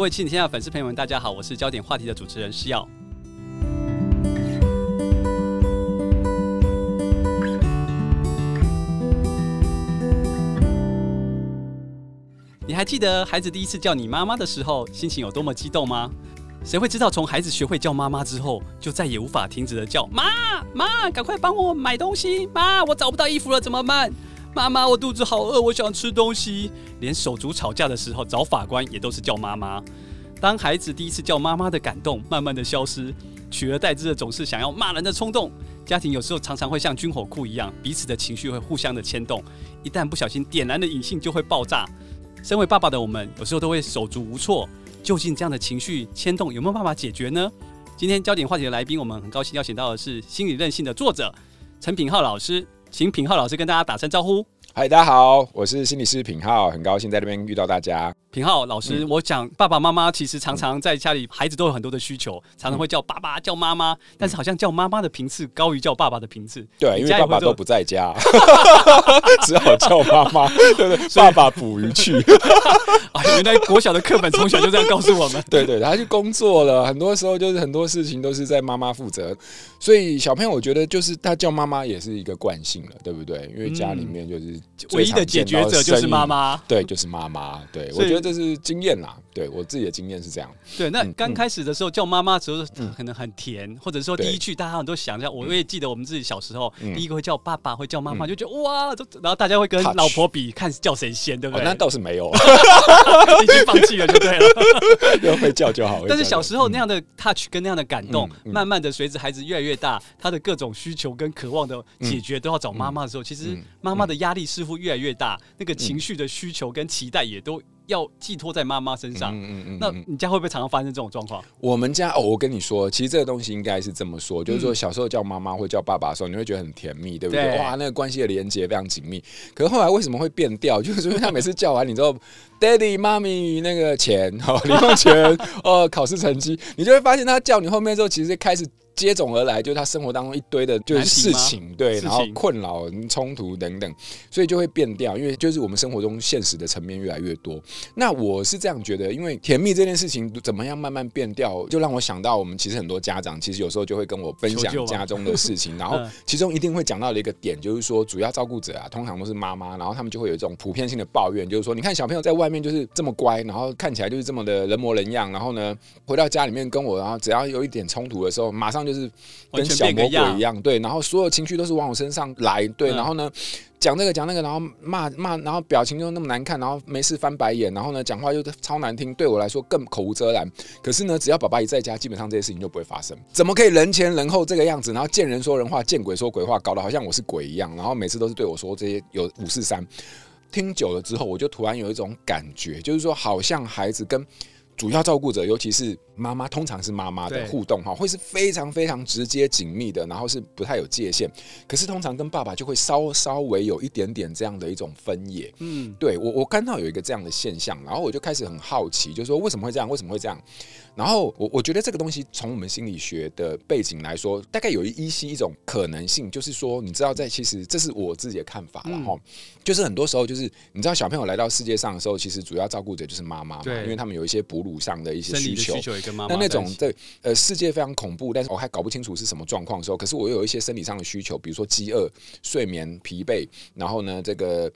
各位亲子天下粉丝朋友们，大家好，我是焦点话题的主持人施耀。你还记得孩子第一次叫你妈妈的时候，心情有多么激动吗？谁会知道，从孩子学会叫妈妈之后，就再也无法停止的叫妈妈，赶快帮我买东西，妈，我找不到衣服了，怎么办？妈妈，我肚子好饿，我想吃东西。连手足吵架的时候找法官也都是叫妈妈。当孩子第一次叫妈妈的感动慢慢的消失，取而代之的总是想要骂人的冲动。家庭有时候常常会像军火库一样，彼此的情绪会互相的牵动，一旦不小心点燃了引信就会爆炸。身为爸爸的我们，有时候都会手足无措。究竟这样的情绪牵动有没有办法解决呢？今天焦点话题的来宾，我们很高兴邀请到的是《心理韧性》的作者陈品浩老师。请品浩老师跟大家打声招呼。嗨，大家好，我是心理师品浩，很高兴在这边遇到大家。品浩老师，嗯、我讲爸爸妈妈其实常常在家里，孩子都有很多的需求，常常会叫爸爸叫妈妈，但是好像叫妈妈的频次高于叫爸爸的频次。对，因为爸爸都不在家，只好叫妈妈。对对，爸爸捕鱼去。啊，原来国小的课本从小就这样告诉我们。对对，他去工作了，很多时候就是很多事情都是在妈妈负责，所以小朋友我觉得就是他叫妈妈也是一个惯性了，对不对？因为家里面就是、嗯、唯一的解决者就是妈妈，对，就是妈妈。对，我觉得。这是经验啦，对我自己的经验是这样。对，那刚开始的时候叫妈妈的时候，可能很甜，或者说第一句大家很多想一下，我也记得我们自己小时候，第一个会叫爸爸，会叫妈妈，就觉得哇，然后大家会跟老婆比，看叫谁先，对不对？那倒是没有，已经放弃了，就对了，要会叫就好。但是小时候那样的 touch 跟那样的感动，慢慢的随着孩子越来越大，他的各种需求跟渴望的解决都要找妈妈的时候，其实妈妈的压力似乎越来越大，那个情绪的需求跟期待也都。要寄托在妈妈身上，嗯嗯嗯，那你家会不会常常发生这种状况？我们家哦，我跟你说，其实这个东西应该是这么说，就是说小时候叫妈妈或叫爸爸的时候，你会觉得很甜蜜，对不对？哇，那个关系的连接非常紧密。可是后来为什么会变调？就是因为他每次叫完你之后，Daddy、妈咪那个钱，哦，零用钱，哦，考试成绩，你就会发现他叫你后面之后，其实开始。接踵而来，就是他生活当中一堆的，就是事情，对，然后困扰、冲突等等，所以就会变掉。因为就是我们生活中现实的层面越来越多。那我是这样觉得，因为甜蜜这件事情怎么样慢慢变掉，就让我想到，我们其实很多家长其实有时候就会跟我分享家中的事情，然后其中一定会讲到的一个点，就是说主要照顾者啊，通常都是妈妈，然后他们就会有一种普遍性的抱怨，就是说，你看小朋友在外面就是这么乖，然后看起来就是这么的人模人样，然后呢，回到家里面跟我，然后只要有一点冲突的时候，马上就是。跟小魔鬼一样，对，然后所有情绪都是往我身上来，对，然后呢，讲这个讲那个，然后骂骂，然后表情又那么难看，然后没事翻白眼，然后呢，讲话又超难听，对我来说更口无遮拦。可是呢，只要爸爸一在家，基本上这些事情就不会发生。怎么可以人前人后这个样子？然后见人说人话，见鬼说鬼话，搞得好像我是鬼一样，然后每次都是对我说这些有五四三。听久了之后，我就突然有一种感觉，就是说，好像孩子跟主要照顾者，尤其是。妈妈通常是妈妈的互动哈，会是非常非常直接紧密的，然后是不太有界限。可是通常跟爸爸就会稍稍微有一点点这样的一种分野。嗯，对我我看到有一个这样的现象，然后我就开始很好奇，就是说为什么会这样？为什么会这样？然后我我觉得这个东西从我们心理学的背景来说，大概有一依稀一种可能性，就是说你知道，在其实这是我自己的看法了哈，就是很多时候就是你知道小朋友来到世界上的时候，其实主要照顾者就是妈妈嘛，因为他们有一些哺乳上的一些需求。那那种对呃世界非常恐怖，但是我还搞不清楚是什么状况的时候，可是我又有一些生理上的需求，比如说饥饿、睡眠、疲惫，然后呢这个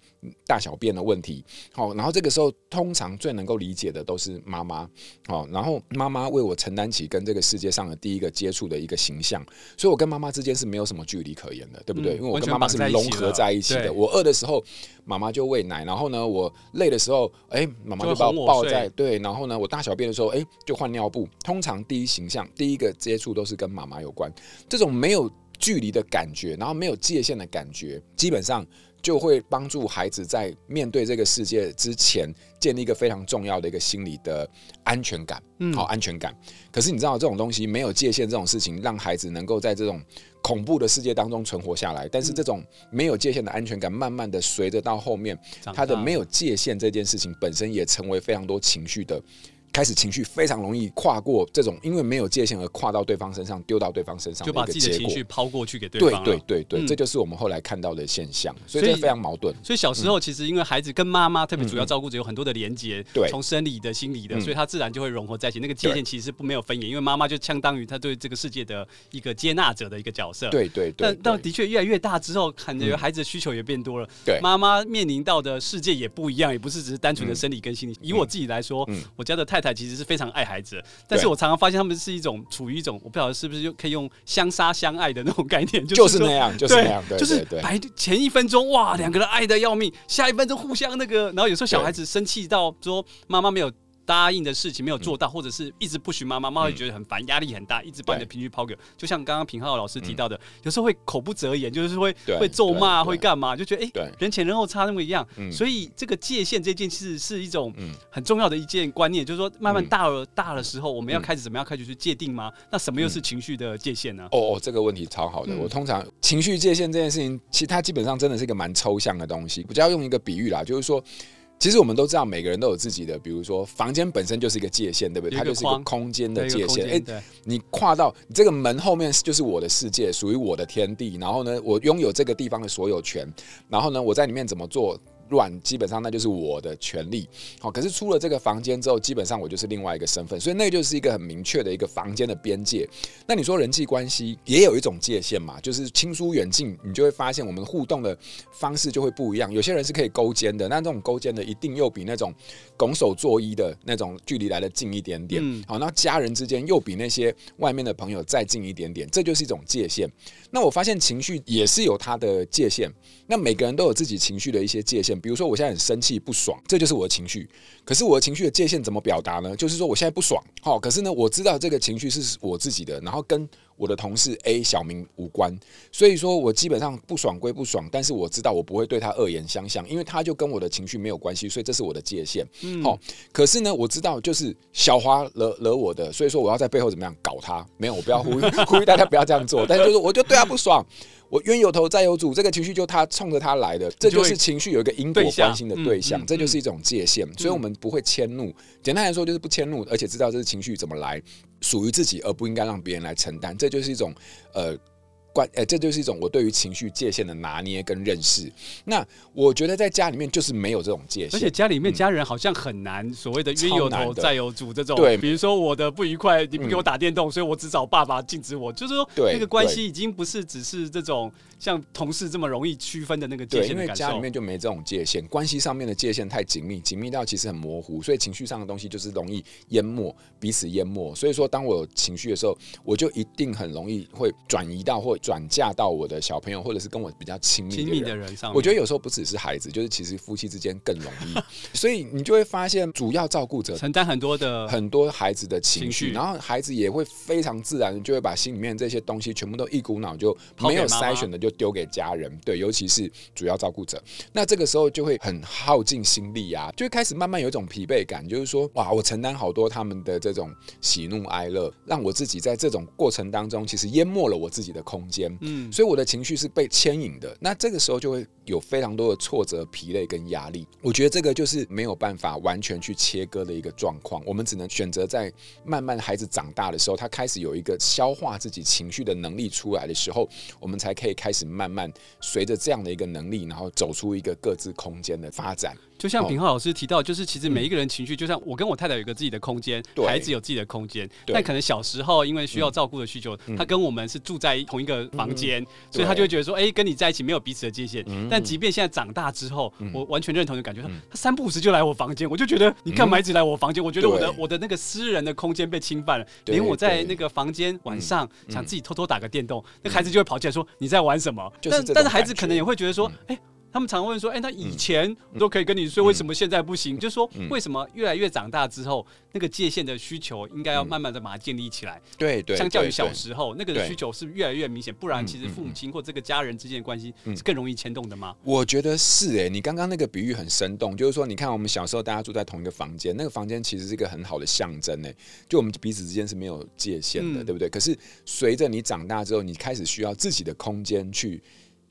大小便的问题，好，然后这个时候通常最能够理解的都是妈妈，好，然后妈妈为我承担起跟这个世界上的第一个接触的一个形象，所以我跟妈妈之间是没有什么距离可言的，对不对？因为我跟妈妈是融合在一起的，我饿的时候妈妈就喂奶，然后呢我累的时候，哎，妈妈就把我抱在对，然后呢我大小便的时候，哎，就换尿布，通。常第一形象，第一个接触都是跟妈妈有关，这种没有距离的感觉，然后没有界限的感觉，基本上就会帮助孩子在面对这个世界之前，建立一个非常重要的一个心理的安全感。嗯，好，安全感。可是你知道这种东西没有界限，这种事情让孩子能够在这种恐怖的世界当中存活下来。但是这种没有界限的安全感，慢慢的随着到后面，他的没有界限这件事情本身也成为非常多情绪的。开始情绪非常容易跨过这种，因为没有界限而跨到对方身上，丢到对方身上，就把自己的情绪抛过去给对方。对对对对，嗯、这就是我们后来看到的现象，所以这非常矛盾。所以小时候其实因为孩子跟妈妈特别主要照顾者有很多的连接，对、嗯，从生理的、心理的，所以他自然就会融合在一起。那个界限其实不没有分野，因为妈妈就相当于他对这个世界的一个接纳者的一个角色。对对对。但但的确越来越大之后，感觉孩子的需求也变多了。对，妈妈面临到的世界也不一样，也不是只是单纯的生理跟心理。以我自己来说，我家的太太其实是非常爱孩子，但是我常常发现他们是一种处于一种，我不晓得是不是就可以用相杀相爱的那种概念，就是那样，就是那样，对，就是白前一分钟哇，两个人爱的要命，下一分钟互相那个，然后有时候小孩子生气到说妈妈没有。答应的事情没有做到，或者是一直不许妈妈，妈妈会觉得很烦，压力很大，一直把你的情绪抛给。就像刚刚平浩老师提到的，有时候会口不择言，就是会会咒骂，会干嘛，就觉得哎，人前人后差那么一样。所以这个界限这件事是一种很重要的一件观念，就是说慢慢大了大的时候，我们要开始怎么样开始去界定吗？那什么又是情绪的界限呢？哦哦，这个问题超好的。我通常情绪界限这件事情，其实它基本上真的是一个蛮抽象的东西。我就要用一个比喻啦，就是说。其实我们都知道，每个人都有自己的，比如说房间本身就是一个界限，对不对？它就是一个空间的界限。哎，你跨到这个门后面就是我的世界，属于我的天地。然后呢，我拥有这个地方的所有权。然后呢，我在里面怎么做？乱，基本上那就是我的权利。好，可是出了这个房间之后，基本上我就是另外一个身份，所以那就是一个很明确的一个房间的边界。那你说人际关系也有一种界限嘛？就是亲疏远近，你就会发现我们互动的方式就会不一样。有些人是可以勾肩的，那这种勾肩的一定又比那种拱手作揖的那种距离来的近一点点。好，那家人之间又比那些外面的朋友再近一点点，这就是一种界限。那我发现情绪也是有它的界限。那每个人都有自己情绪的一些界限。比如说，我现在很生气、不爽，这就是我的情绪。可是我的情绪的界限怎么表达呢？就是说，我现在不爽，好，可是呢，我知道这个情绪是我自己的，然后跟我的同事 A 小明无关。所以说我基本上不爽归不爽，但是我知道我不会对他恶言相向，因为他就跟我的情绪没有关系，所以这是我的界限。好，可是呢，我知道就是小华惹惹我的，所以说我要在背后怎么样搞他？没有，我不要呼吁 呼吁大家不要这样做，但是就是我就对他不爽。我冤有头债有主，这个情绪就他冲着他来的，这就是情绪有一个因果关心的对象，这就是一种界限，所以我们不会迁怒。简单来说就是不迁怒，而且知道这是情绪怎么来，属于自己，而不应该让别人来承担，这就是一种呃。关，呃，这就是一种我对于情绪界限的拿捏跟认识。那我觉得在家里面就是没有这种界限，而且家里面家人好像很难所谓的冤有头债有主这种。对，比如说我的不愉快，你不给我打电动，所以我只找爸爸禁止我，就是说那个关系已经不是只是这种像同事这么容易区分的那个界限。因为家里面就没这种界限，关系上面的界限太紧密，紧密到其实很模糊，所以情绪上的东西就是容易淹没彼此淹没。所以说，当我有情绪的时候，我就一定很容易会转移到或。转嫁到我的小朋友，或者是跟我比较亲密的人，的人上。我觉得有时候不只是孩子，就是其实夫妻之间更容易。所以你就会发现，主要照顾者承担很多的很多孩子的情绪，然后孩子也会非常自然就会把心里面这些东西全部都一股脑就没有筛选的就丢给家人。对，尤其是主要照顾者，那这个时候就会很耗尽心力啊，就会开始慢慢有一种疲惫感，就是说哇，我承担好多他们的这种喜怒哀乐，让我自己在这种过程当中，其实淹没了我自己的空间。嗯，所以我的情绪是被牵引的，那这个时候就会有非常多的挫折、疲累跟压力。我觉得这个就是没有办法完全去切割的一个状况，我们只能选择在慢慢孩子长大的时候，他开始有一个消化自己情绪的能力出来的时候，我们才可以开始慢慢随着这样的一个能力，然后走出一个各自空间的发展。就像平浩老师提到，就是其实每一个人情绪，就像我跟我太太有一个自己的空间，孩子有自己的空间，但可能小时候因为需要照顾的需求，他跟我们是住在同一个房间，所以他就会觉得说，哎，跟你在一起没有彼此的界限。但即便现在长大之后，我完全认同的感觉，他三不五时就来我房间，我就觉得你干嘛一直来我房间？我觉得我的我的那个私人的空间被侵犯了，连我在那个房间晚上想自己偷偷打个电动，那孩子就会跑进来说你在玩什么？但但是孩子可能也会觉得说，哎。他们常问说：“哎、欸，那以前我都可以跟你睡，为什么现在不行？”就是说，为什么越来越长大之后，那个界限的需求应该要慢慢的把它建立起来？对对，相较于小时候，那个需求是越来越明显。不然，其实父母亲或这个家人之间的关系是更容易牵动的吗？我觉得是哎、欸，你刚刚那个比喻很生动，就是说，你看我们小时候大家住在同一个房间，那个房间其实是一个很好的象征哎、欸，就我们彼此之间是没有界限的，对不对？可是随着你长大之后，你开始需要自己的空间去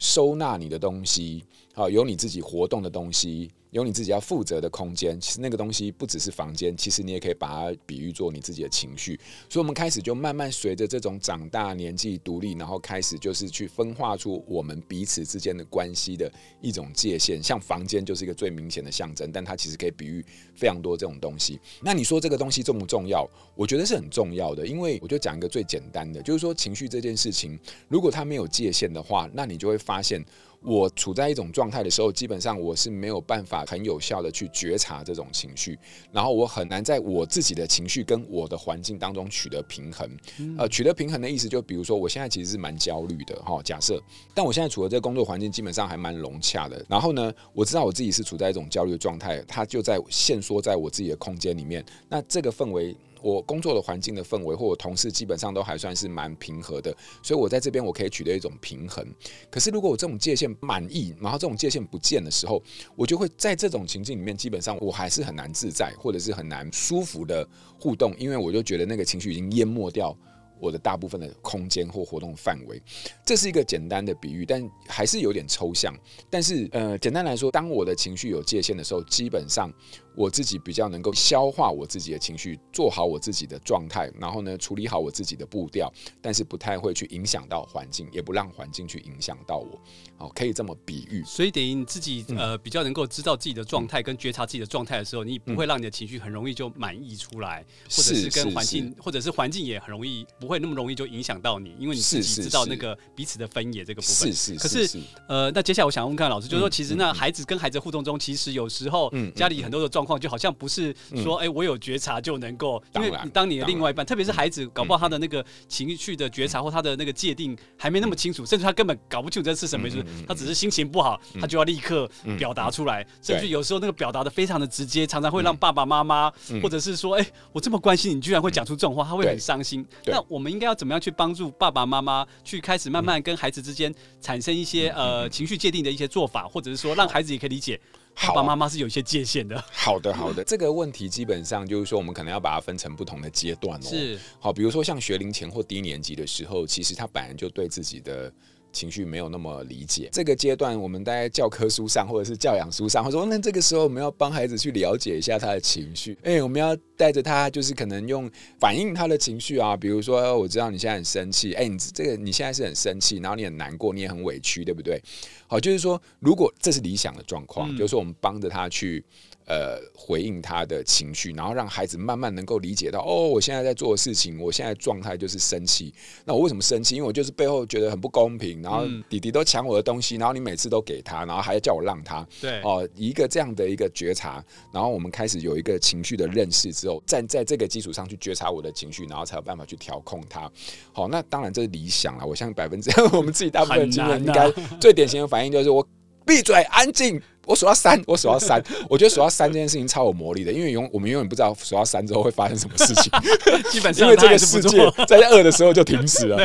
收纳你的东西。好，有你自己活动的东西。有你自己要负责的空间，其实那个东西不只是房间，其实你也可以把它比喻做你自己的情绪。所以，我们开始就慢慢随着这种长大、年纪独立，然后开始就是去分化出我们彼此之间的关系的一种界限。像房间就是一个最明显的象征，但它其实可以比喻非常多这种东西。那你说这个东西重不重要？我觉得是很重要的，因为我就讲一个最简单的，就是说情绪这件事情，如果它没有界限的话，那你就会发现。我处在一种状态的时候，基本上我是没有办法很有效的去觉察这种情绪，然后我很难在我自己的情绪跟我的环境当中取得平衡。呃，取得平衡的意思，就比如说我现在其实是蛮焦虑的哈，假设，但我现在处的这个工作环境基本上还蛮融洽的。然后呢，我知道我自己是处在一种焦虑的状态，它就在限缩在我自己的空间里面。那这个氛围。我工作的环境的氛围，或我同事基本上都还算是蛮平和的，所以我在这边我可以取得一种平衡。可是如果我这种界限满意，然后这种界限不见的时候，我就会在这种情境里面，基本上我还是很难自在，或者是很难舒服的互动，因为我就觉得那个情绪已经淹没掉。我的大部分的空间或活动范围，这是一个简单的比喻，但还是有点抽象。但是，呃，简单来说，当我的情绪有界限的时候，基本上我自己比较能够消化我自己的情绪，做好我自己的状态，然后呢，处理好我自己的步调，但是不太会去影响到环境，也不让环境去影响到我。好，可以这么比喻。所以，等于你自己呃比较能够知道自己的状态跟觉察自己的状态的时候，你不会让你的情绪很容易就满溢出来，或者是跟环境，或者是环境也很容易不会。会那么容易就影响到你，因为你自己知道那个彼此的分野这个部分。是是。可是呃，那接下来我想问看老师，就是说，其实那孩子跟孩子互动中，其实有时候家里很多的状况，就好像不是说，哎，我有觉察就能够，因为你当你的另外一半，特别是孩子，搞不好他的那个情绪的觉察或他的那个界定还没那么清楚，甚至他根本搞不清楚这是什么意思，他只是心情不好，他就要立刻表达出来，甚至有时候那个表达的非常的直接，常常会让爸爸妈妈或者是说，哎，我这么关心你，居然会讲出这种话，他会很伤心。那我们应该要怎么样去帮助爸爸妈妈去开始慢慢跟孩子之间产生一些呃情绪界定的一些做法，或者是说让孩子也可以理解爸爸妈妈是有一些界限的。好的，好的，这个问题基本上就是说，我们可能要把它分成不同的阶段哦。是，好，比如说像学龄前或低年级的时候，其实他本来就对自己的。情绪没有那么理解，这个阶段我们在教科书上或者是教养书上，或者说那这个时候我们要帮孩子去了解一下他的情绪，哎，我们要带着他，就是可能用反映他的情绪啊，比如说我知道你现在很生气，哎，你这个你现在是很生气，然后你很难过，你也很委屈，对不对？好，就是说如果这是理想的状况，就是说我们帮着他去。呃，回应他的情绪，然后让孩子慢慢能够理解到，哦，我现在在做的事情，我现在状态就是生气。那我为什么生气？因为我就是背后觉得很不公平，然后弟弟都抢我的东西，然后你每次都给他，然后还要叫我让他。对，哦，一个这样的一个觉察，然后我们开始有一个情绪的认识之后，站在这个基础上去觉察我的情绪，然后才有办法去调控它。好，那当然这是理想了。我相信百分之 我们自己大部分经验应该最典型的反应就是我闭嘴，安静。我数到三，我数到三，我觉得数到三这件事情超有魔力的，因为永我们永远不知道数到三之后会发生什么事情。基本上，因为这个世界 在二的时候就停止了。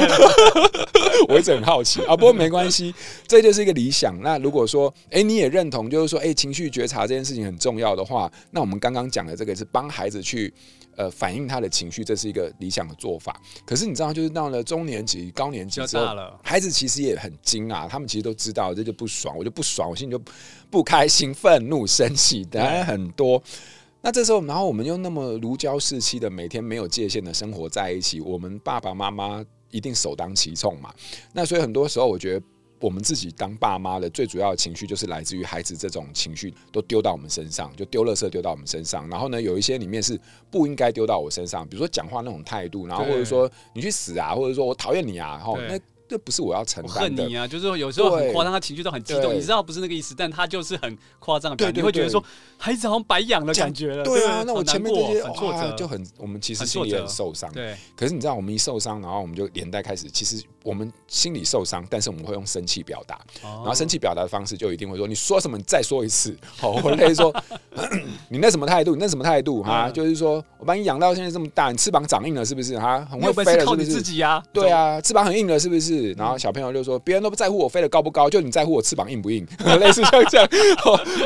我一直很好奇啊，不过没关系，这就是一个理想。那如果说，哎，你也认同，就是说，哎，情绪觉察这件事情很重要的话，那我们刚刚讲的这个是帮孩子去。呃，反映他的情绪，这是一个理想的做法。可是你知道，就是到了中年级、高年级之后，孩子其实也很精啊。他们其实都知道，这就不爽，我就不爽，我心里就不开心、愤怒、生气，当然很多。那这时候，然后我们又那么如胶似漆的每天没有界限的生活在一起，我们爸爸妈妈一定首当其冲嘛。那所以很多时候，我觉得。我们自己当爸妈的最主要的情绪，就是来自于孩子这种情绪都丢到我们身上，就丢垃圾丢到我们身上。然后呢，有一些里面是不应该丢到我身上，比如说讲话那种态度，然后或者说你去死啊，或者说我讨厌你啊，哈，那。这不是我要承担的。恨你啊，就是说有时候很夸张，他情绪都很激动，你知道不是那个意思，但他就是很夸张的表现，你会觉得说孩子好像白养了感觉了。对啊，那我前面这些哇就很，我们其实心里很受伤。对，可是你知道，我们一受伤，然后我们就连带开始，其实我们心里受伤，但是我们会用生气表达，然后生气表达的方式就一定会说，你说什么，你再说一次。好，我类似说，你那什么态度？你那什么态度？哈，就是说我把你养到现在这么大，你翅膀长硬了是不是？哈，很会飞了是不是？自己呀，对啊，翅膀很硬了是不是？然后小朋友就说：“别人都不在乎我飞得高不高，就你在乎我翅膀硬不硬。” 类似像这样，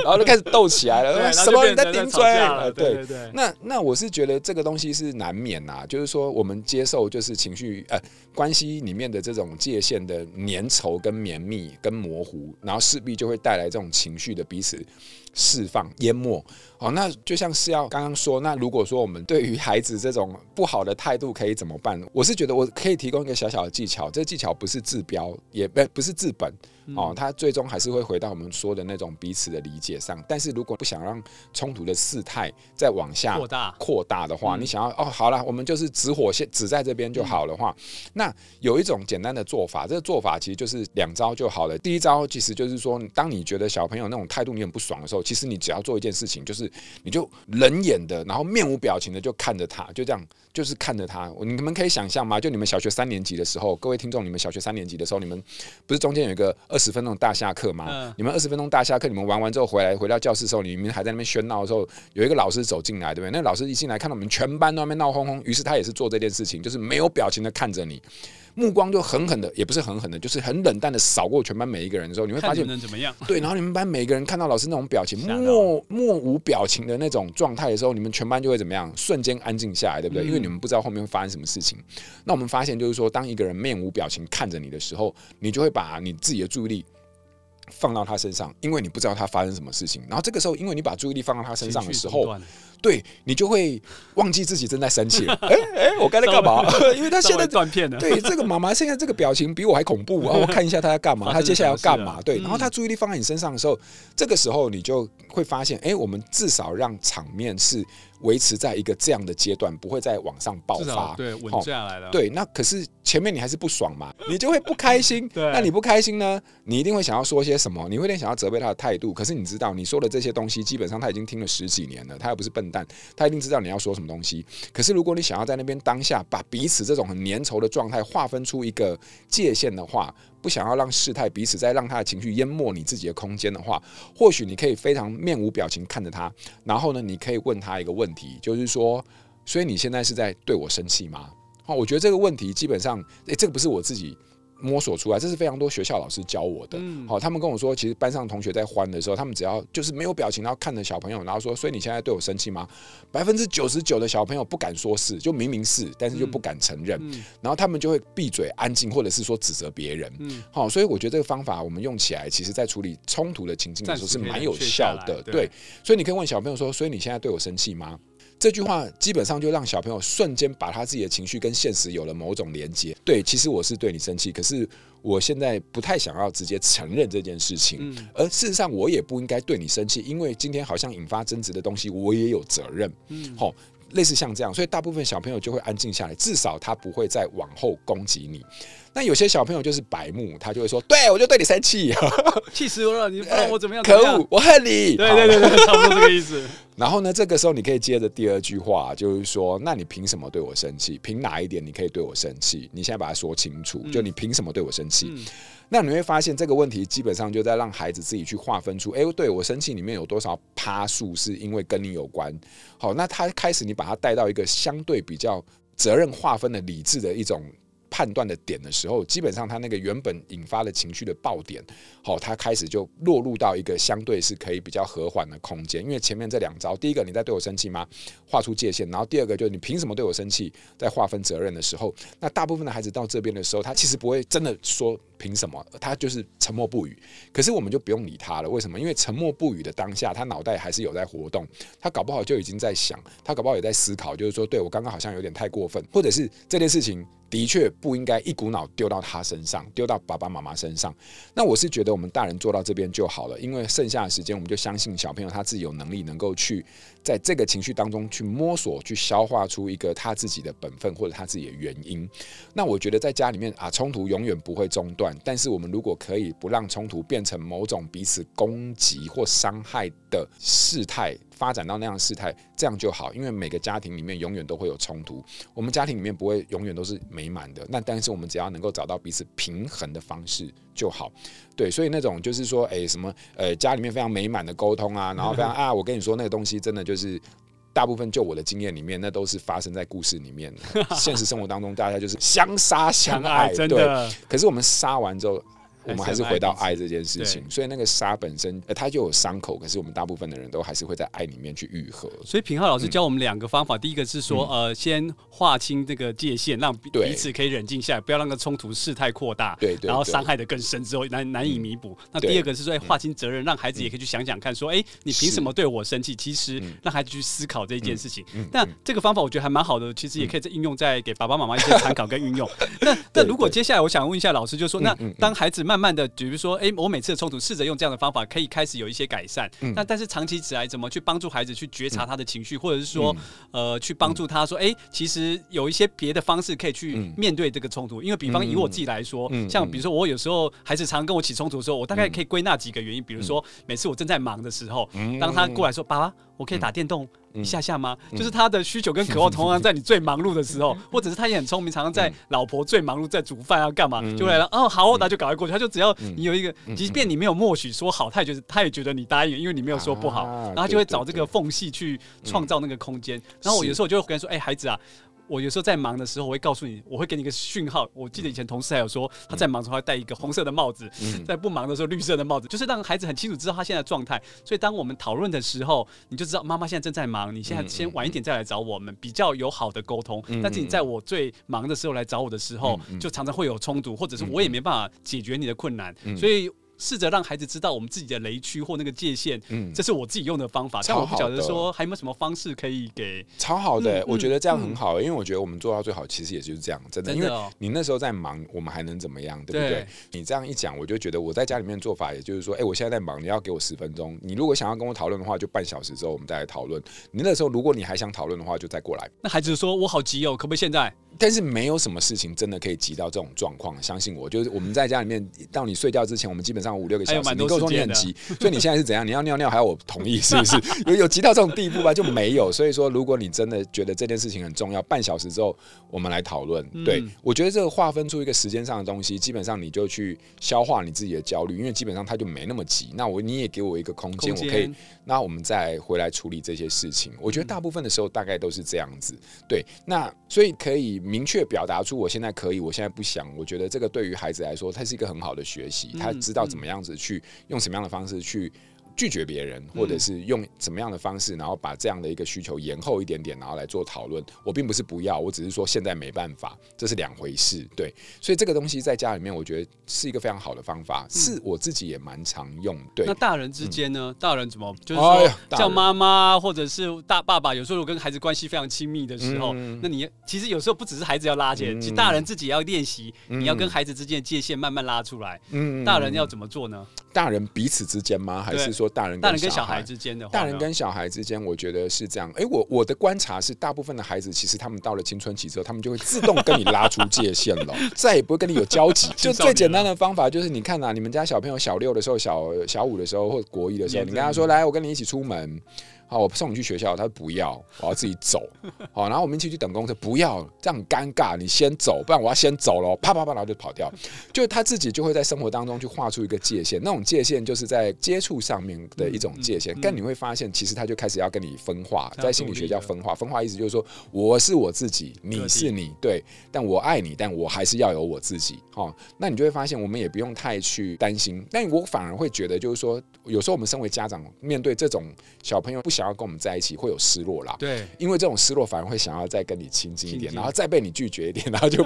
然后就开始斗起来了。什么人在顶嘴？对对对。那那我是觉得这个东西是难免呐，就是说我们接受就是情绪呃关系里面的这这种界限的粘稠、跟绵密、跟模糊，然后势必就会带来这种情绪的彼此释放、淹没。好，那就像是要刚刚说，那如果说我们对于孩子这种不好的态度可以怎么办？我是觉得我可以提供一个小小的技巧，这个技巧不是治标，也不不是治本。哦，他最终还是会回到我们说的那种彼此的理解上。但是如果不想让冲突的事态再往下扩大扩大的话，你想要哦，好了，我们就是止火线止在这边就好的话，那有一种简单的做法，这个做法其实就是两招就好了。第一招其实就是说，当你觉得小朋友那种态度你很不爽的时候，其实你只要做一件事情，就是你就冷眼的，然后面无表情的就看着他，就这样，就是看着他。你们可以想象吗？就你们小学三年级的时候，各位听众，你们小学三年级的时候，你们不是中间有一个二十分钟大下课吗？嗯、你们二十分钟大下课，你们玩完之后回来，回到教室的时候，你们还在那边喧闹的时候，有一个老师走进来，对不对？那老师一进来，看到我们全班都在那边闹哄哄，于是他也是做这件事情，就是没有表情的看着你。目光就狠狠的，也不是狠狠的，就是很冷淡的扫过全班每一个人的时候，你会发现能怎么样？对，然后你们班每个人看到老师那种表情，默默 无表情的那种状态的时候，你们全班就会怎么样？瞬间安静下来，对不对？因为你们不知道后面会发生什么事情。那我们发现就是说，当一个人面无表情看着你的时候，你就会把你自己的注意力放到他身上，因为你不知道他发生什么事情。然后这个时候，因为你把注意力放到他身上的时候。对，你就会忘记自己正在生气了。哎哎、我刚才干嘛？因为他现在断片了。对，这个妈妈现在这个表情比我还恐怖啊！我看一下他在干嘛，他接下来要干嘛？对，然后他注意力放在你身上的时候，这个时候你就会发现，哎、欸，我们至少让场面是。维持在一个这样的阶段，不会再往上爆发，对，稳下来了。对，那可是前面你还是不爽嘛，你就会不开心。对，那你不开心呢？你一定会想要说些什么？你会有点想要责备他的态度。可是你知道，你说的这些东西，基本上他已经听了十几年了，他又不是笨蛋，他一定知道你要说什么东西。可是如果你想要在那边当下把彼此这种很粘稠的状态划分出一个界限的话，不想要让事态彼此再让他的情绪淹没你自己的空间的话，或许你可以非常面无表情看着他，然后呢，你可以问他一个问题，就是说，所以你现在是在对我生气吗？好，我觉得这个问题基本上，诶，这个不是我自己。摸索出来，这是非常多学校老师教我的。好，他们跟我说，其实班上同学在欢的时候，他们只要就是没有表情，然后看着小朋友，然后说：“所以你现在对我生气吗？”百分之九十九的小朋友不敢说是，就明明是，但是就不敢承认。然后他们就会闭嘴、安静，或者是说指责别人。好，所以我觉得这个方法我们用起来，其实在处理冲突的情境的时候是蛮有效的。对，所以你可以问小朋友说：“所以你现在对我生气吗？”这句话基本上就让小朋友瞬间把他自己的情绪跟现实有了某种连接。对，其实我是对你生气，可是我现在不太想要直接承认这件事情。而事实上，我也不应该对你生气，因为今天好像引发争执的东西，我也有责任。嗯，好，类似像这样，所以大部分小朋友就会安静下来，至少他不会再往后攻击你。那有些小朋友就是白目，他就会说：“对，我就对你生气，气死我了！你不让我怎么样？可恶，我恨你！”对对对对，差不多这个意思。然后呢，这个时候你可以接着第二句话，就是说：“那你凭什么对我生气？凭哪一点你可以对我生气？你现在把它说清楚。就你凭什么对我生气？”嗯、那你会发现这个问题基本上就在让孩子自己去划分出：“哎，对我生气里面有多少趴数是因为跟你有关？”好，那他开始你把他带到一个相对比较责任划分的理智的一种。判断的点的时候，基本上他那个原本引发的情绪的爆点，好，他开始就落入到一个相对是可以比较和缓的空间。因为前面这两招，第一个你在对我生气吗？画出界限，然后第二个就是你凭什么对我生气？在划分责任的时候，那大部分的孩子到这边的时候，他其实不会真的说凭什么，他就是沉默不语。可是我们就不用理他了，为什么？因为沉默不语的当下，他脑袋还是有在活动，他搞不好就已经在想，他搞不好也在思考，就是说，对我刚刚好像有点太过分，或者是这件事情。的确不应该一股脑丢到他身上，丢到爸爸妈妈身上。那我是觉得我们大人做到这边就好了，因为剩下的时间我们就相信小朋友他自己有能力能够去在这个情绪当中去摸索、去消化出一个他自己的本分或者他自己的原因。那我觉得在家里面啊，冲突永远不会中断。但是我们如果可以不让冲突变成某种彼此攻击或伤害的事态。发展到那样的事态，这样就好，因为每个家庭里面永远都会有冲突，我们家庭里面不会永远都是美满的。那但是我们只要能够找到彼此平衡的方式就好。对，所以那种就是说，哎，什么，呃，家里面非常美满的沟通啊，然后非常 啊，我跟你说那个东西真的就是，大部分就我的经验里面，那都是发生在故事里面的。现实生活当中，大家就是相杀相爱，真的。可是我们杀完之后。我们还是回到爱这件事情。所以那个沙本身，呃，它就有伤口，可是我们大部分的人都还是会在爱里面去愈合。所以品浩老师教我们两个方法，第一个是说，呃，先划清这个界限，让彼此可以冷静下来，不要让个冲突事态扩大，对，然后伤害的更深之后难难以弥补。那第二个是说，划清责任，让孩子也可以去想想看，说，哎，你凭什么对我生气？其实让孩子去思考这一件事情。那这个方法我觉得还蛮好的，其实也可以再应用在给爸爸妈妈一些参考跟运用。那那如果接下来我想问一下老师，就是说，那当孩子慢慢慢的，比如说，哎，我每次的冲突试着用这样的方法，可以开始有一些改善。那但是长期起来，怎么去帮助孩子去觉察他的情绪，或者是说，呃，去帮助他说，哎，其实有一些别的方式可以去面对这个冲突。因为比方以我自己来说，像比如说我有时候孩子常跟我起冲突的时候，我大概可以归纳几个原因，比如说每次我正在忙的时候，当他过来说，爸爸，我可以打电动。一下下吗？就是他的需求跟渴望，同样在你最忙碌的时候，或者是他也很聪明，常常在老婆最忙碌在煮饭啊干嘛，就来了。哦，好，那就赶快过去。他就只要你有一个，即便你没有默许说好，他也觉得他也觉得你答应，因为你没有说不好，然后他就会找这个缝隙去创造那个空间。然后我有时候就会跟他说：“哎，孩子啊。”我有时候在忙的时候，我会告诉你，我会给你一个讯号。我记得以前同事还有说，他在忙的时候会戴一个红色的帽子，在不忙的时候绿色的帽子，就是让孩子很清楚知道他现在的状态。所以当我们讨论的时候，你就知道妈妈现在正在忙，你现在先晚一点再来找我们，比较有好的沟通。但是你在我最忙的时候来找我的时候，就常常会有冲突，或者是我也没办法解决你的困难，所以。试着让孩子知道我们自己的雷区或那个界限，嗯，这是我自己用的方法。但我不晓得说还有没有什么方式可以给超好的，我觉得这样很好，因为我觉得我们做到最好，其实也就是这样，真的。因为你那时候在忙，我们还能怎么样，对不对？你这样一讲，我就觉得我在家里面做法，也就是说，哎，我现在在忙，你要给我十分钟。你如果想要跟我讨论的话，就半小时之后我们再来讨论。你那时候如果你还想讨论的话，就再过来。那孩子说：“我好急哦，可不可以现在？”但是没有什么事情真的可以急到这种状况，相信我，就是我们在家里面到你睡觉之前，我们基本上五六个小时。你跟我说你很急，所以你现在是怎样？你要尿尿还要我同意是不是？有有急到这种地步吧？就没有。所以说，如果你真的觉得这件事情很重要，半小时之后我们来讨论。对，我觉得这个划分出一个时间上的东西，基本上你就去消化你自己的焦虑，因为基本上他就没那么急。那我你也给我一个空间，我可以，那我们再回来处理这些事情。我觉得大部分的时候大概都是这样子。对，那所以可以明确表达出。我现在可以，我现在不想。我觉得这个对于孩子来说，他是一个很好的学习，他知道怎么样子去用什么样的方式去。拒绝别人，或者是用什么样的方式，然后把这样的一个需求延后一点点，然后来做讨论。我并不是不要，我只是说现在没办法，这是两回事。对，所以这个东西在家里面，我觉得是一个非常好的方法，是我自己也蛮常用。对，那大人之间呢？大人怎么就是说叫妈妈或者是大爸爸？有时候我跟孩子关系非常亲密的时候，那你其实有时候不只是孩子要拉起来，其实大人自己也要练习，你要跟孩子之间的界限慢慢拉出来。嗯，大人要怎么做呢？大人彼此之间吗？还是说大人跟大人跟小孩之间的话？大人跟小孩之间，我觉得是这样。哎、欸，我我的观察是，大部分的孩子其实他们到了青春期之后，他们就会自动跟你拉出界限了，再也不会跟你有交集。就最简单的方法就是，你看啊，你们家小朋友小六的时候、小小五的时候或者国一的时候，你跟他说：“来，我跟你一起出门。”好，我送你去学校，他说不要，我要自己走。好，然后我们一起去等公车，不要，这样很尴尬，你先走，不然我要先走了，啪啪啪，然后就跑掉。就他自己就会在生活当中去画出一个界限，那种界限就是在接触上面的一种界限。但你会发现，其实他就开始要跟你分化，在心理学叫分化。分化意思就是说，我是我自己，你是你，对，但我爱你，但我还是要有我自己。好，那你就会发现，我们也不用太去担心。但我反而会觉得，就是说，有时候我们身为家长，面对这种小朋友不想。要跟我们在一起会有失落啦，对，因为这种失落反而会想要再跟你亲近一点，然后再被你拒绝一点，然后就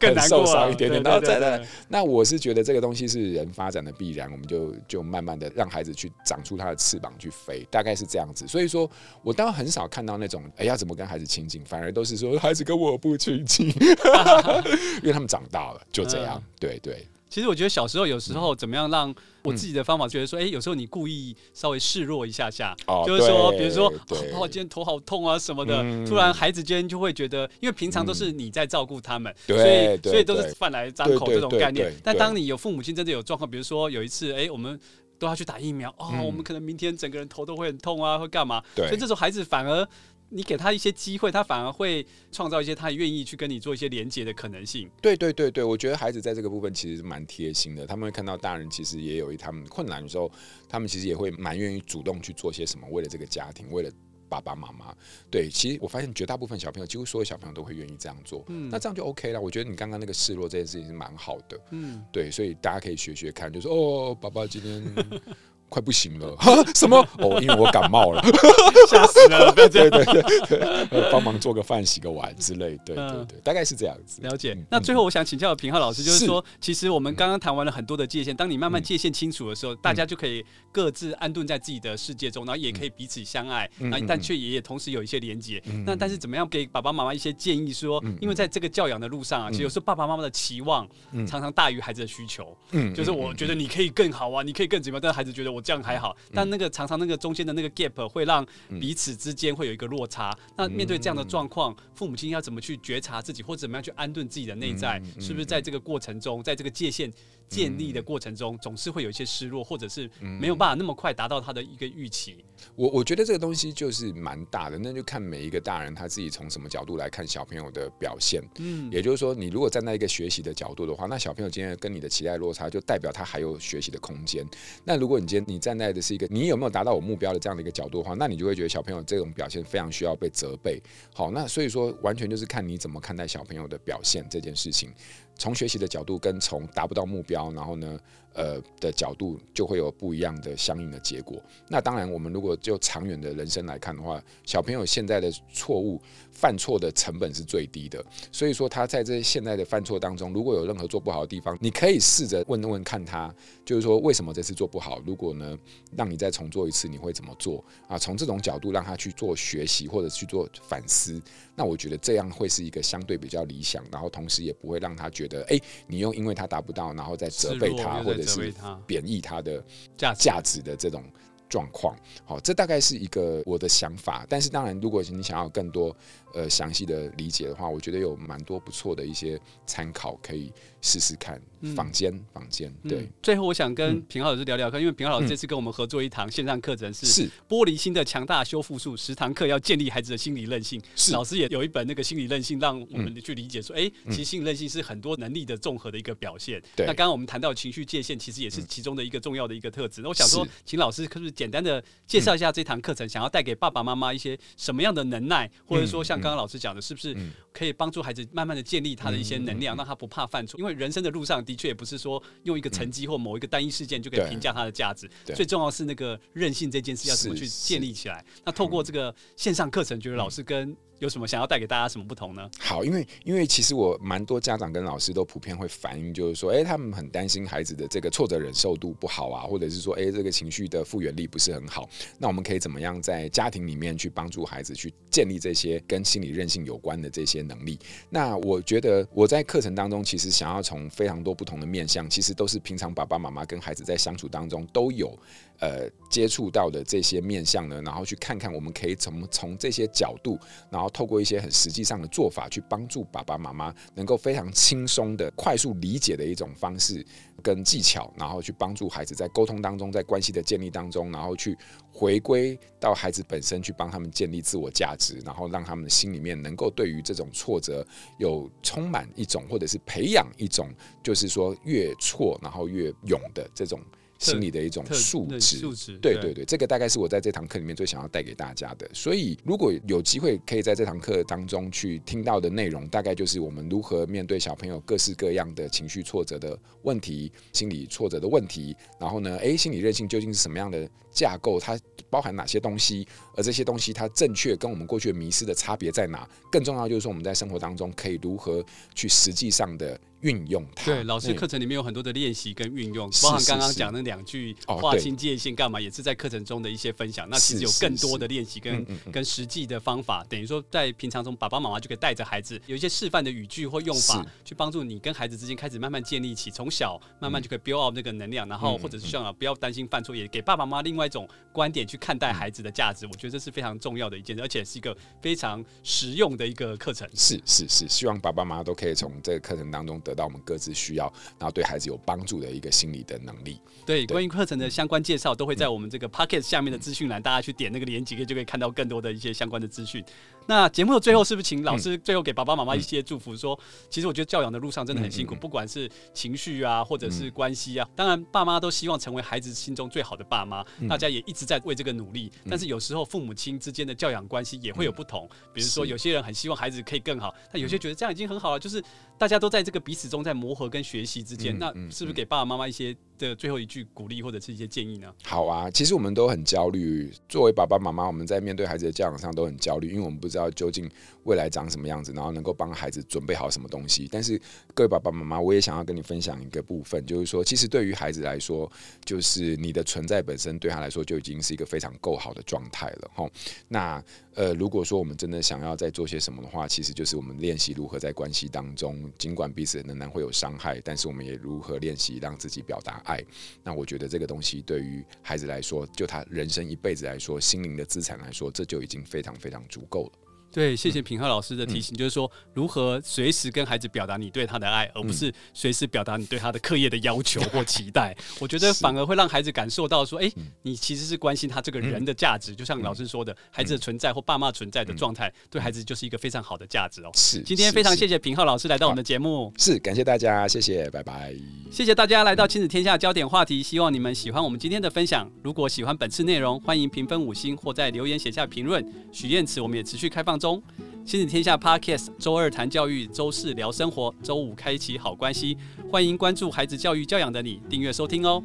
更受伤一点点，然后再来。那我是觉得这个东西是人发展的必然，我们就就慢慢的让孩子去长出他的翅膀去飞，大概是这样子。所以说我倒很少看到那种哎要怎么跟孩子亲近，反而都是说孩子跟我不亲近，因为他们长大了，就这样，对对。其实我觉得小时候有时候怎么样让我自己的方法，觉得说，哎，有时候你故意稍微示弱一下下，就是说，比如说，哦，今天头好痛啊什么的，突然孩子间就会觉得，因为平常都是你在照顾他们，所以所以都是饭来张口这种概念。但当你有父母亲真的有状况，比如说有一次，哎，我们都要去打疫苗，哦，我们可能明天整个人头都会很痛啊，会干嘛？所以这时候孩子反而。你给他一些机会，他反而会创造一些他愿意去跟你做一些连接的可能性。对对对对，我觉得孩子在这个部分其实是蛮贴心的。他们会看到大人其实也有一他们困难的时候，他们其实也会蛮愿意主动去做些什么，为了这个家庭，为了爸爸妈妈。对，其实我发现绝大部分小朋友，几乎所有小朋友都会愿意这样做。嗯，那这样就 OK 了。我觉得你刚刚那个示弱这件事情是蛮好的。嗯，对，所以大家可以学学看，就说哦，爸爸今天。快不行了！什么？哦，因为我感冒了，吓死了！对对对对，帮忙做个饭、洗个碗之类。对对对，大概是这样子。了解。那最后我想请教平浩老师，就是说，其实我们刚刚谈完了很多的界限，当你慢慢界限清楚的时候，大家就可以各自安顿在自己的世界中，然后也可以彼此相爱，那但却也同时有一些连接。那但是怎么样给爸爸妈妈一些建议？说，因为在这个教养的路上啊，其实有时候爸爸妈妈的期望常常大于孩子的需求。嗯，就是我觉得你可以更好啊，你可以更怎么样，但是孩子觉得我这样还好，但那个常常那个中间的那个 gap 会让彼此之间会有一个落差。那面对这样的状况，父母亲要怎么去觉察自己，或者怎么样去安顿自己的内在？是不是在这个过程中，在这个界限建立的过程中，总是会有一些失落，或者是没有办法那么快达到他的一个预期？我我觉得这个东西就是蛮大的，那就看每一个大人他自己从什么角度来看小朋友的表现。嗯，也就是说，你如果站在一个学习的角度的话，那小朋友今天跟你的期待落差，就代表他还有学习的空间。那如果你今天你站在的是一个你有没有达到我目标的这样的一个角度的话，那你就会觉得小朋友这种表现非常需要被责备。好，那所以说完全就是看你怎么看待小朋友的表现这件事情。从学习的角度跟从达不到目标，然后呢，呃的角度就会有不一样的相应的结果。那当然，我们如果就长远的人生来看的话，小朋友现在的错误犯错的成本是最低的。所以说，他在这现在的犯错当中，如果有任何做不好的地方，你可以试着问问看他，就是说为什么这次做不好？如果呢，让你再重做一次，你会怎么做？啊，从这种角度让他去做学习或者去做反思。那我觉得这样会是一个相对比较理想，然后同时也不会让他觉得。的哎，你又因为他达不到，然后再责备他，或者是贬义它的价价值的这种状况，好，这大概是一个我的想法。但是当然，如果你想要更多。呃，详细的理解的话，我觉得有蛮多不错的一些参考，可以试试看。坊间，坊间，对。最后，我想跟平浩老师聊聊看，因为平浩老师这次跟我们合作一堂线上课程，是玻璃心的强大修复术，十堂课要建立孩子的心理韧性。是，老师也有一本那个心理韧性，让我们去理解说，哎，其实心理韧性是很多能力的综合的一个表现。对。那刚刚我们谈到情绪界限，其实也是其中的一个重要的一个特质。那我想说，请老师可不可以简单的介绍一下这堂课程，想要带给爸爸妈妈一些什么样的能耐，或者说像。刚刚老师讲的，是不是可以帮助孩子慢慢的建立他的一些能量，让他不怕犯错？因为人生的路上的确也不是说用一个成绩或某一个单一事件就可以评价他的价值。最重要是那个韧性这件事要怎么去建立起来？那透过这个线上课程，觉得老师跟有什么想要带给大家什么不同呢？好，因为因为其实我蛮多家长跟老师都普遍会反映，就是说，哎、他们很担心孩子的这个挫折忍受度不好啊，或者是说，哎、这个情绪的复原力不是很好。那我们可以怎么样在家庭里面去帮助孩子去建立这些跟心理韧性有关的这些能力？那我觉得我在课程当中其实想要从非常多不同的面向，其实都是平常爸爸妈妈跟孩子在相处当中都有。呃，接触到的这些面向呢，然后去看看，我们可以从从这些角度，然后透过一些很实际上的做法，去帮助爸爸妈妈能够非常轻松的、快速理解的一种方式跟技巧，然后去帮助孩子在沟通当中，在关系的建立当中，然后去回归到孩子本身，去帮他们建立自我价值，然后让他们的心里面能够对于这种挫折有充满一种，或者是培养一种，就是说越挫然后越勇的这种。心理的一种素质，对对对，这个大概是我在这堂课里面最想要带给大家的。所以，如果有机会可以在这堂课当中去听到的内容，大概就是我们如何面对小朋友各式各样的情绪挫折的问题、心理挫折的问题。然后呢，诶，心理韧性究竟是什么样的架构？它包含哪些东西？而这些东西它正确跟我们过去的迷失的差别在哪？更重要就是说，我们在生活当中可以如何去实际上的。运用它。对，老师课程里面有很多的练习跟运用，包含刚刚讲那两句划清界限干嘛，也是在课程中的一些分享。那其实有更多的练习跟跟实际的方法，等于说在平常中，爸爸妈妈就可以带着孩子有一些示范的语句或用法，去帮助你跟孩子之间开始慢慢建立起，从小慢慢就可以 build up 那个能量，然后或者是像啊，不要担心犯错，也给爸爸妈妈另外一种观点去看待孩子的价值。我觉得这是非常重要的一件事，而且是一个非常实用的一个课程。是是是，希望爸爸妈妈都可以从这个课程当中。得到我们各自需要，然后对孩子有帮助的一个心理的能力。对，关于课程的相关介绍，都会在我们这个 Podcast 下面的资讯栏，大家去点那个链接，就可以看到更多的一些相关的资讯。那节目的最后，是不是请老师最后给爸爸妈妈一些祝福说？说、嗯、其实我觉得教养的路上真的很辛苦，不管是情绪啊，或者是关系啊，当然爸妈都希望成为孩子心中最好的爸妈，嗯、大家也一直在为这个努力。但是有时候父母亲之间的教养关系也会有不同，比如说有些人很希望孩子可以更好，那有些觉得这样已经很好了，就是大家都在这个彼此中在磨合跟学习之间，那是不是给爸爸妈妈一些的最后一句鼓励或者是一些建议呢？好啊，其实我们都很焦虑，作为爸爸妈妈，我们在面对孩子的教养上都很焦虑，因为我们不知道究竟未来长什么样子，然后能够帮孩子准备好什么东西。但是各位爸爸妈妈，我也想要跟你分享一个部分，就是说，其实对于孩子来说，就是你的存在本身对他来说就已经是一个非常够好的状态了。吼，那呃，如果说我们真的想要再做些什么的话，其实就是我们练习如何在关系当中，尽管彼此仍然会有伤害，但是我们也如何练习让自己表达爱。那我觉得这个东西对于孩子来说，就他人生一辈子来说，心灵的资产来说，这就已经非常非常足够了。对，谢谢品浩老师的提醒，嗯、就是说如何随时跟孩子表达你对他的爱，而不是随时表达你对他的课业的要求或期待。嗯、我觉得反而会让孩子感受到说，哎，你其实是关心他这个人的价值。嗯、就像老师说的，孩子的存在或爸妈存在的状态，嗯、对孩子就是一个非常好的价值哦。是，今天非常谢谢平浩老师来到我们的节目。是，感谢大家，谢谢，拜拜。谢谢大家来到亲子天下焦点话题，希望你们喜欢我们今天的分享。如果喜欢本次内容，欢迎评分五星或在留言写下评论。许愿池我们也持续开放中。亲子天下 Podcast，周二谈教育，周四聊生活，周五开启好关系。欢迎关注孩子教育教养的你，订阅收听哦。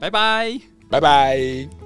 拜拜，拜拜。